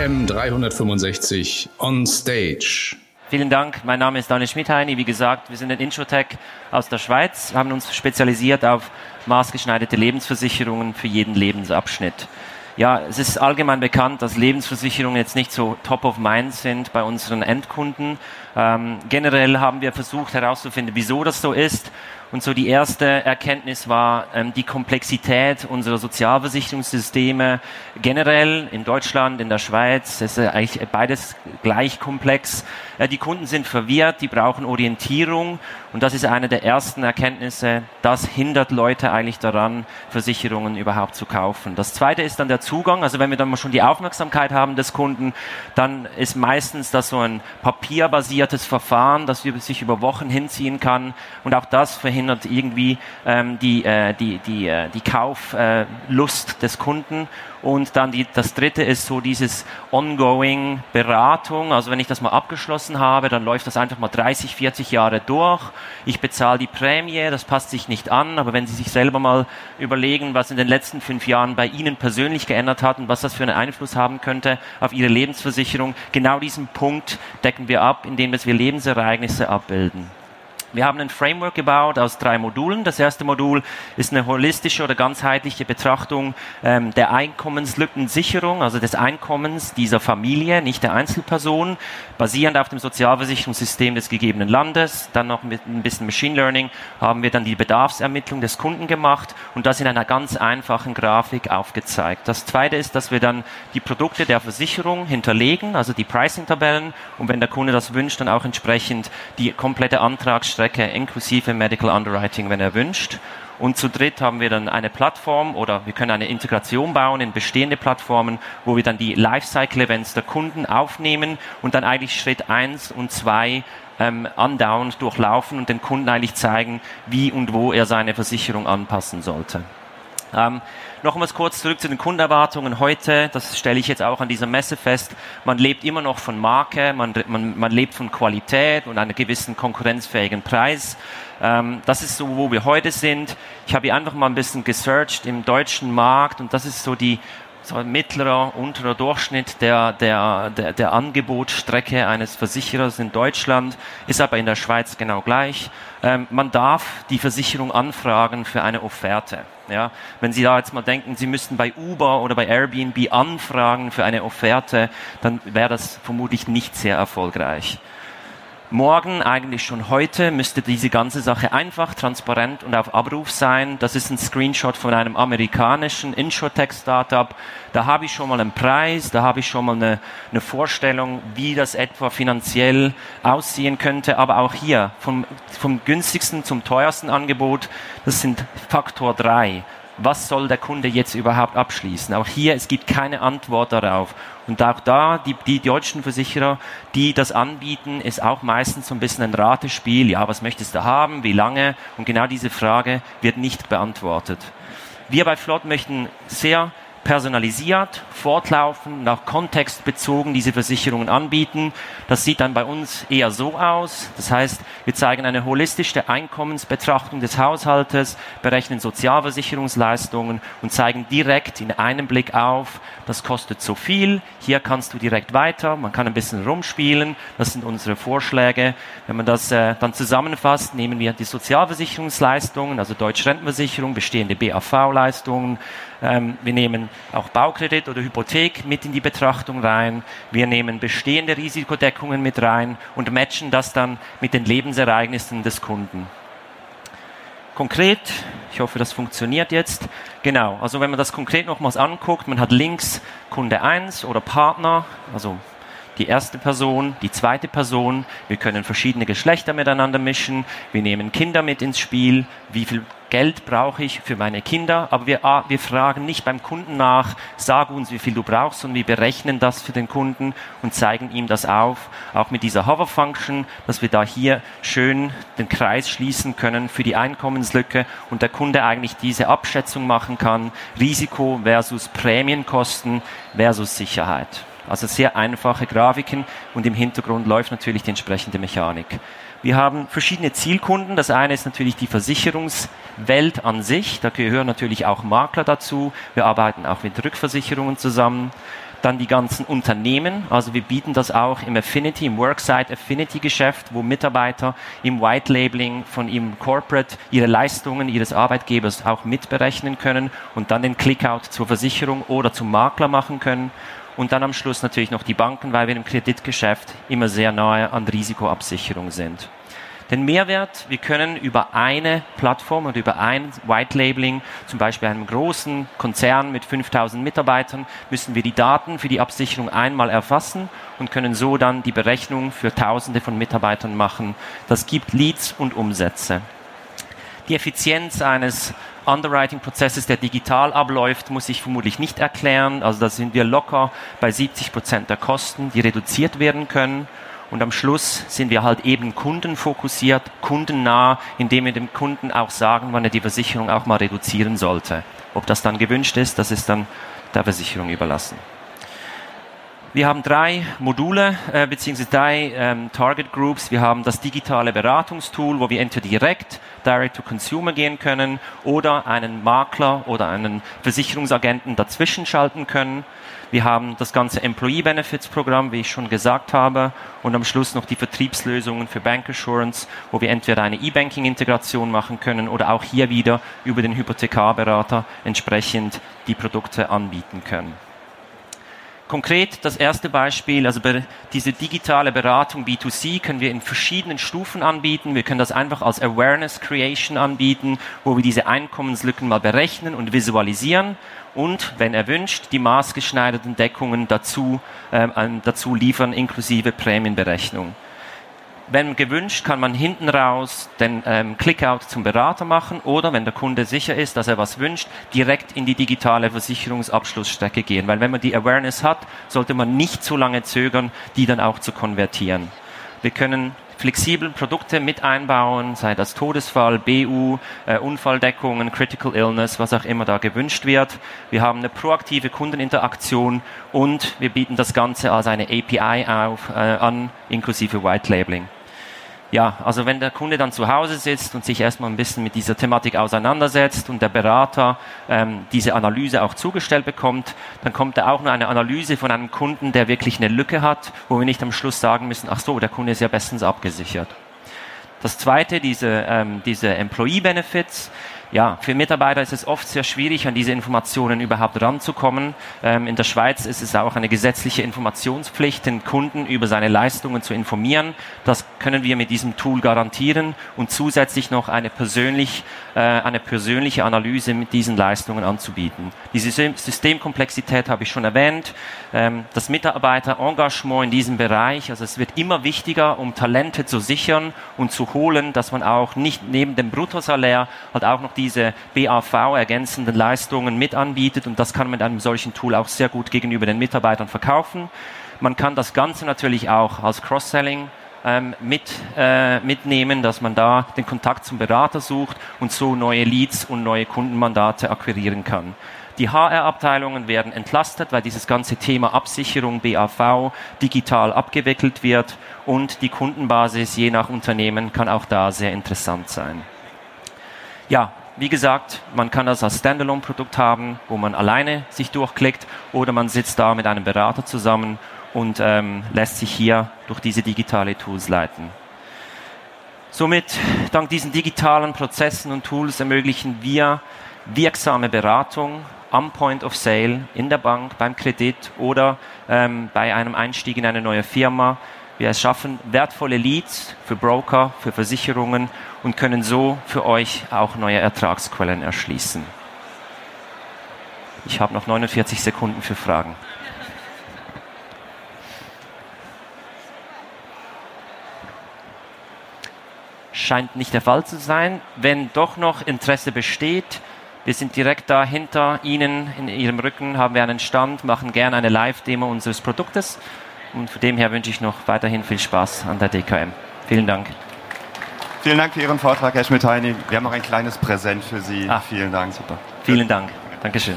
AM 365 on stage. Vielen Dank. Mein Name ist Daniel Schmidheini. Wie gesagt, wir sind ein Introtech aus der Schweiz, Wir haben uns spezialisiert auf maßgeschneiderte Lebensversicherungen für jeden Lebensabschnitt. Ja, es ist allgemein bekannt, dass Lebensversicherungen jetzt nicht so top of mind sind bei unseren Endkunden. Ähm, generell haben wir versucht herauszufinden, wieso das so ist und so die erste Erkenntnis war ähm, die Komplexität unserer Sozialversicherungssysteme generell in Deutschland, in der Schweiz. Ist eigentlich beides gleich komplex. Äh, die Kunden sind verwirrt, die brauchen Orientierung und das ist eine der ersten Erkenntnisse. Das hindert Leute eigentlich daran, Versicherungen überhaupt zu kaufen. Das zweite ist dann der Zugang. Also wenn wir dann mal schon die Aufmerksamkeit haben des Kunden, dann ist meistens das so ein papierbasiertes Verfahren, das sich über Wochen hinziehen kann und auch das verhindert verhindert irgendwie ähm, die, äh, die, die, äh, die Kauflust äh, des Kunden. Und dann die, das dritte ist so dieses ongoing Beratung. Also wenn ich das mal abgeschlossen habe, dann läuft das einfach mal 30, 40 Jahre durch. Ich bezahle die Prämie, das passt sich nicht an. Aber wenn Sie sich selber mal überlegen, was in den letzten fünf Jahren bei Ihnen persönlich geändert hat und was das für einen Einfluss haben könnte auf Ihre Lebensversicherung, genau diesen Punkt decken wir ab, indem wir Lebensereignisse abbilden. Wir haben ein Framework gebaut aus drei Modulen. Das erste Modul ist eine holistische oder ganzheitliche Betrachtung ähm, der Einkommenslückensicherung, also des Einkommens dieser Familie, nicht der Einzelperson, basierend auf dem Sozialversicherungssystem des gegebenen Landes. Dann noch mit ein bisschen Machine Learning haben wir dann die Bedarfsermittlung des Kunden gemacht und das in einer ganz einfachen Grafik aufgezeigt. Das zweite ist, dass wir dann die Produkte der Versicherung hinterlegen, also die Pricing-Tabellen und wenn der Kunde das wünscht, dann auch entsprechend die komplette Antragsstrecke Strecke inklusive Medical Underwriting, wenn er wünscht. Und zu dritt haben wir dann eine Plattform oder wir können eine Integration bauen in bestehende Plattformen, wo wir dann die Lifecycle-Events der Kunden aufnehmen und dann eigentlich Schritt eins und zwei ähm, andauernd durchlaufen und den Kunden eigentlich zeigen, wie und wo er seine Versicherung anpassen sollte. Ähm, Nochmals kurz zurück zu den Kundenerwartungen heute. Das stelle ich jetzt auch an dieser Messe fest. Man lebt immer noch von Marke, man, man, man lebt von Qualität und einem gewissen konkurrenzfähigen Preis. Ähm, das ist so, wo wir heute sind. Ich habe hier einfach mal ein bisschen gesearched im deutschen Markt und das ist so die so mittlerer, unterer Durchschnitt der, der, der, der Angebotsstrecke eines Versicherers in Deutschland, ist aber in der Schweiz genau gleich. Ähm, man darf die Versicherung anfragen für eine Offerte. Ja, wenn Sie da jetzt mal denken, Sie müssten bei Uber oder bei Airbnb anfragen für eine Offerte, dann wäre das vermutlich nicht sehr erfolgreich. Morgen, eigentlich schon heute, müsste diese ganze Sache einfach, transparent und auf Abruf sein. Das ist ein Screenshot von einem amerikanischen Insurtech-Startup. Da habe ich schon mal einen Preis, da habe ich schon mal eine, eine Vorstellung, wie das etwa finanziell aussehen könnte. Aber auch hier, vom, vom günstigsten zum teuersten Angebot, das sind Faktor drei was soll der Kunde jetzt überhaupt abschließen? Auch hier, es gibt keine Antwort darauf. Und auch da, die, die deutschen Versicherer, die das anbieten, ist auch meistens so ein bisschen ein Ratespiel. Ja, was möchtest du haben? Wie lange? Und genau diese Frage wird nicht beantwortet. Wir bei Flott möchten sehr personalisiert, fortlaufend, nach Kontext bezogen diese Versicherungen anbieten. Das sieht dann bei uns eher so aus. Das heißt, wir zeigen eine holistische Einkommensbetrachtung des Haushaltes, berechnen Sozialversicherungsleistungen und zeigen direkt in einem Blick auf, das kostet so viel, hier kannst du direkt weiter, man kann ein bisschen rumspielen, das sind unsere Vorschläge. Wenn man das äh, dann zusammenfasst, nehmen wir die Sozialversicherungsleistungen, also Deutsche Rentenversicherung, bestehende BAV-Leistungen, ähm, wir nehmen auch Baukredit oder Hypothek mit in die Betrachtung rein. Wir nehmen bestehende Risikodeckungen mit rein und matchen das dann mit den Lebensereignissen des Kunden. Konkret, ich hoffe, das funktioniert jetzt. Genau, also wenn man das konkret nochmals anguckt, man hat links Kunde 1 oder Partner, also die erste Person, die zweite Person. Wir können verschiedene Geschlechter miteinander mischen. Wir nehmen Kinder mit ins Spiel. Wie viel Geld brauche ich für meine Kinder? Aber wir, ah, wir fragen nicht beim Kunden nach, sag uns, wie viel du brauchst, sondern wir berechnen das für den Kunden und zeigen ihm das auf. Auch mit dieser Hover Function, dass wir da hier schön den Kreis schließen können für die Einkommenslücke und der Kunde eigentlich diese Abschätzung machen kann. Risiko versus Prämienkosten versus Sicherheit. Also sehr einfache Grafiken und im Hintergrund läuft natürlich die entsprechende Mechanik. Wir haben verschiedene Zielkunden. Das eine ist natürlich die Versicherungswelt an sich. Da gehören natürlich auch Makler dazu. Wir arbeiten auch mit Rückversicherungen zusammen. Dann die ganzen Unternehmen, also wir bieten das auch im Affinity, im Worksite Affinity Geschäft, wo Mitarbeiter im White Labeling von ihrem Corporate ihre Leistungen ihres Arbeitgebers auch mitberechnen können und dann den Clickout zur Versicherung oder zum Makler machen können. Und dann am Schluss natürlich noch die Banken, weil wir im Kreditgeschäft immer sehr nahe an Risikoabsicherung sind. Den Mehrwert, wir können über eine Plattform und über ein White Labeling, zum Beispiel einem großen Konzern mit 5000 Mitarbeitern, müssen wir die Daten für die Absicherung einmal erfassen und können so dann die Berechnung für Tausende von Mitarbeitern machen. Das gibt Leads und Umsätze. Die Effizienz eines Underwriting-Prozesses, der digital abläuft, muss ich vermutlich nicht erklären. Also da sind wir locker bei 70 Prozent der Kosten, die reduziert werden können. Und am Schluss sind wir halt eben kundenfokussiert, kundennah, indem wir dem Kunden auch sagen, wann er die Versicherung auch mal reduzieren sollte. Ob das dann gewünscht ist, das ist dann der Versicherung überlassen. Wir haben drei Module äh, bzw. drei ähm, Target Groups. Wir haben das digitale Beratungstool, wo wir entweder direkt Direct to Consumer gehen können oder einen Makler oder einen Versicherungsagenten dazwischen schalten können. Wir haben das ganze Employee Benefits Programm, wie ich schon gesagt habe, und am Schluss noch die Vertriebslösungen für Bank Assurance, wo wir entweder eine E-Banking Integration machen können oder auch hier wieder über den Hypothekarberater entsprechend die Produkte anbieten können. Konkret das erste Beispiel, also diese digitale Beratung B2C können wir in verschiedenen Stufen anbieten. Wir können das einfach als Awareness Creation anbieten, wo wir diese Einkommenslücken mal berechnen und visualisieren und, wenn erwünscht, die maßgeschneiderten Deckungen dazu, ähm, dazu liefern, inklusive Prämienberechnung. Wenn gewünscht, kann man hinten raus den ähm, Clickout zum Berater machen oder, wenn der Kunde sicher ist, dass er was wünscht, direkt in die digitale Versicherungsabschlussstrecke gehen. Weil wenn man die Awareness hat, sollte man nicht zu lange zögern, die dann auch zu konvertieren. Wir können flexibel Produkte mit einbauen, sei das Todesfall, BU, äh, Unfalldeckungen, Critical Illness, was auch immer da gewünscht wird. Wir haben eine proaktive Kundeninteraktion und wir bieten das Ganze als eine API auf, äh, an, inklusive White Labeling ja, also wenn der Kunde dann zu Hause sitzt und sich erstmal ein bisschen mit dieser Thematik auseinandersetzt und der Berater ähm, diese Analyse auch zugestellt bekommt, dann kommt da auch nur eine Analyse von einem Kunden, der wirklich eine Lücke hat, wo wir nicht am Schluss sagen müssen, ach so, der Kunde ist ja bestens abgesichert. Das zweite, diese, ähm, diese Employee Benefits, ja, für Mitarbeiter ist es oft sehr schwierig, an diese Informationen überhaupt ranzukommen. Ähm, in der Schweiz ist es auch eine gesetzliche Informationspflicht, den Kunden über seine Leistungen zu informieren. Das können wir mit diesem Tool garantieren und zusätzlich noch eine, persönlich, äh, eine persönliche Analyse mit diesen Leistungen anzubieten. Diese Systemkomplexität habe ich schon erwähnt. Ähm, das Mitarbeiterengagement in diesem Bereich, also es wird immer wichtiger, um Talente zu sichern und zu holen, dass man auch nicht neben dem Bruttosalär halt auch noch diese BAV ergänzenden Leistungen mit anbietet und das kann man mit einem solchen Tool auch sehr gut gegenüber den Mitarbeitern verkaufen. Man kann das Ganze natürlich auch als Cross-Selling ähm, mit, äh, mitnehmen, dass man da den Kontakt zum Berater sucht und so neue Leads und neue Kundenmandate akquirieren kann. Die HR-Abteilungen werden entlastet, weil dieses ganze Thema Absicherung BAV digital abgewickelt wird und die Kundenbasis je nach Unternehmen kann auch da sehr interessant sein. Ja, wie gesagt, man kann das als Standalone-Produkt haben, wo man alleine sich durchklickt oder man sitzt da mit einem Berater zusammen und ähm, lässt sich hier durch diese digitale Tools leiten. Somit, dank diesen digitalen Prozessen und Tools ermöglichen wir wirksame Beratung am Point of Sale in der Bank, beim Kredit oder ähm, bei einem Einstieg in eine neue Firma. Wir schaffen wertvolle Leads für Broker, für Versicherungen und können so für euch auch neue Ertragsquellen erschließen. Ich habe noch 49 Sekunden für Fragen. Scheint nicht der Fall zu sein. Wenn doch noch Interesse besteht, wir sind direkt da hinter Ihnen, in Ihrem Rücken haben wir einen Stand, machen gerne eine Live-Demo unseres Produktes. Und von dem her wünsche ich noch weiterhin viel Spaß an der DKM. Vielen Dank. Vielen Dank für Ihren Vortrag, Herr Schmidt-Heini. Wir haben noch ein kleines Präsent für Sie. Ah, Vielen Dank. Super. Vielen Dank. Dankeschön.